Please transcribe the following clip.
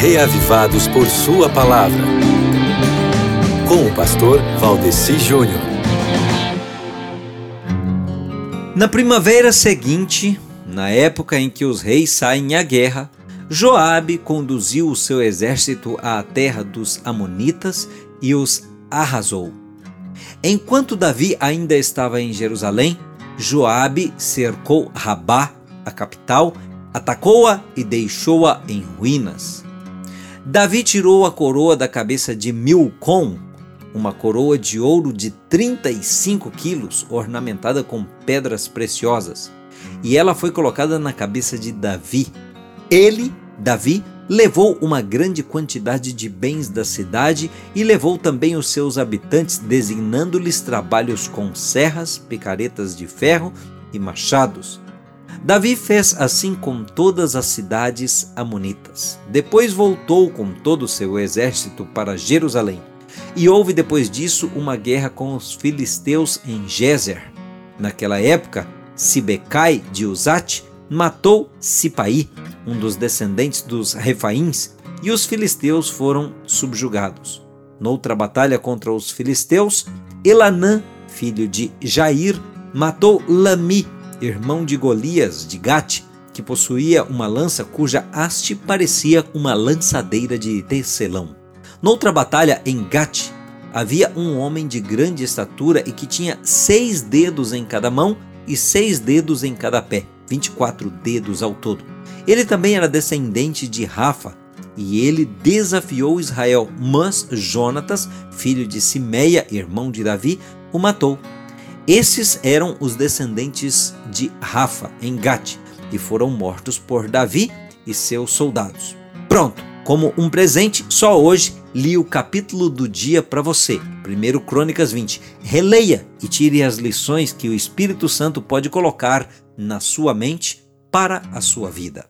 reavivados por Sua palavra. Com o pastor Valdeci Júnior. Na primavera seguinte, na época em que os reis saem à guerra, Joabe conduziu o seu exército à terra dos amonitas e os arrasou. Enquanto Davi ainda estava em Jerusalém, Joabe cercou Rabá, a capital, atacou-a e deixou-a em ruínas. Davi tirou a coroa da cabeça de Milcom, uma coroa de ouro de 35 quilos, ornamentada com pedras preciosas, e ela foi colocada na cabeça de Davi. Ele, Davi, levou uma grande quantidade de bens da cidade e levou também os seus habitantes, designando-lhes trabalhos com serras, picaretas de ferro e machados. Davi fez assim com todas as cidades amonitas. Depois voltou com todo o seu exército para Jerusalém. E houve depois disso uma guerra com os filisteus em Gezer. Naquela época, Sibecai de Uzate matou Sipaí, um dos descendentes dos Refaíns, e os filisteus foram subjugados. Noutra batalha contra os filisteus, Elanã, filho de Jair, matou Lami, irmão de Golias de Gate, que possuía uma lança cuja haste parecia uma lançadeira de tecelão. Noutra batalha em Gate, havia um homem de grande estatura e que tinha seis dedos em cada mão e seis dedos em cada pé, 24 dedos ao todo. Ele também era descendente de Rafa, e ele desafiou Israel, mas Jonatas, filho de Simeia, irmão de Davi, o matou. Esses eram os descendentes de Rafa, em Gate, e foram mortos por Davi e seus soldados. Pronto, como um presente, só hoje li o capítulo do dia para você. 1 Crônicas 20. Releia e tire as lições que o Espírito Santo pode colocar na sua mente para a sua vida.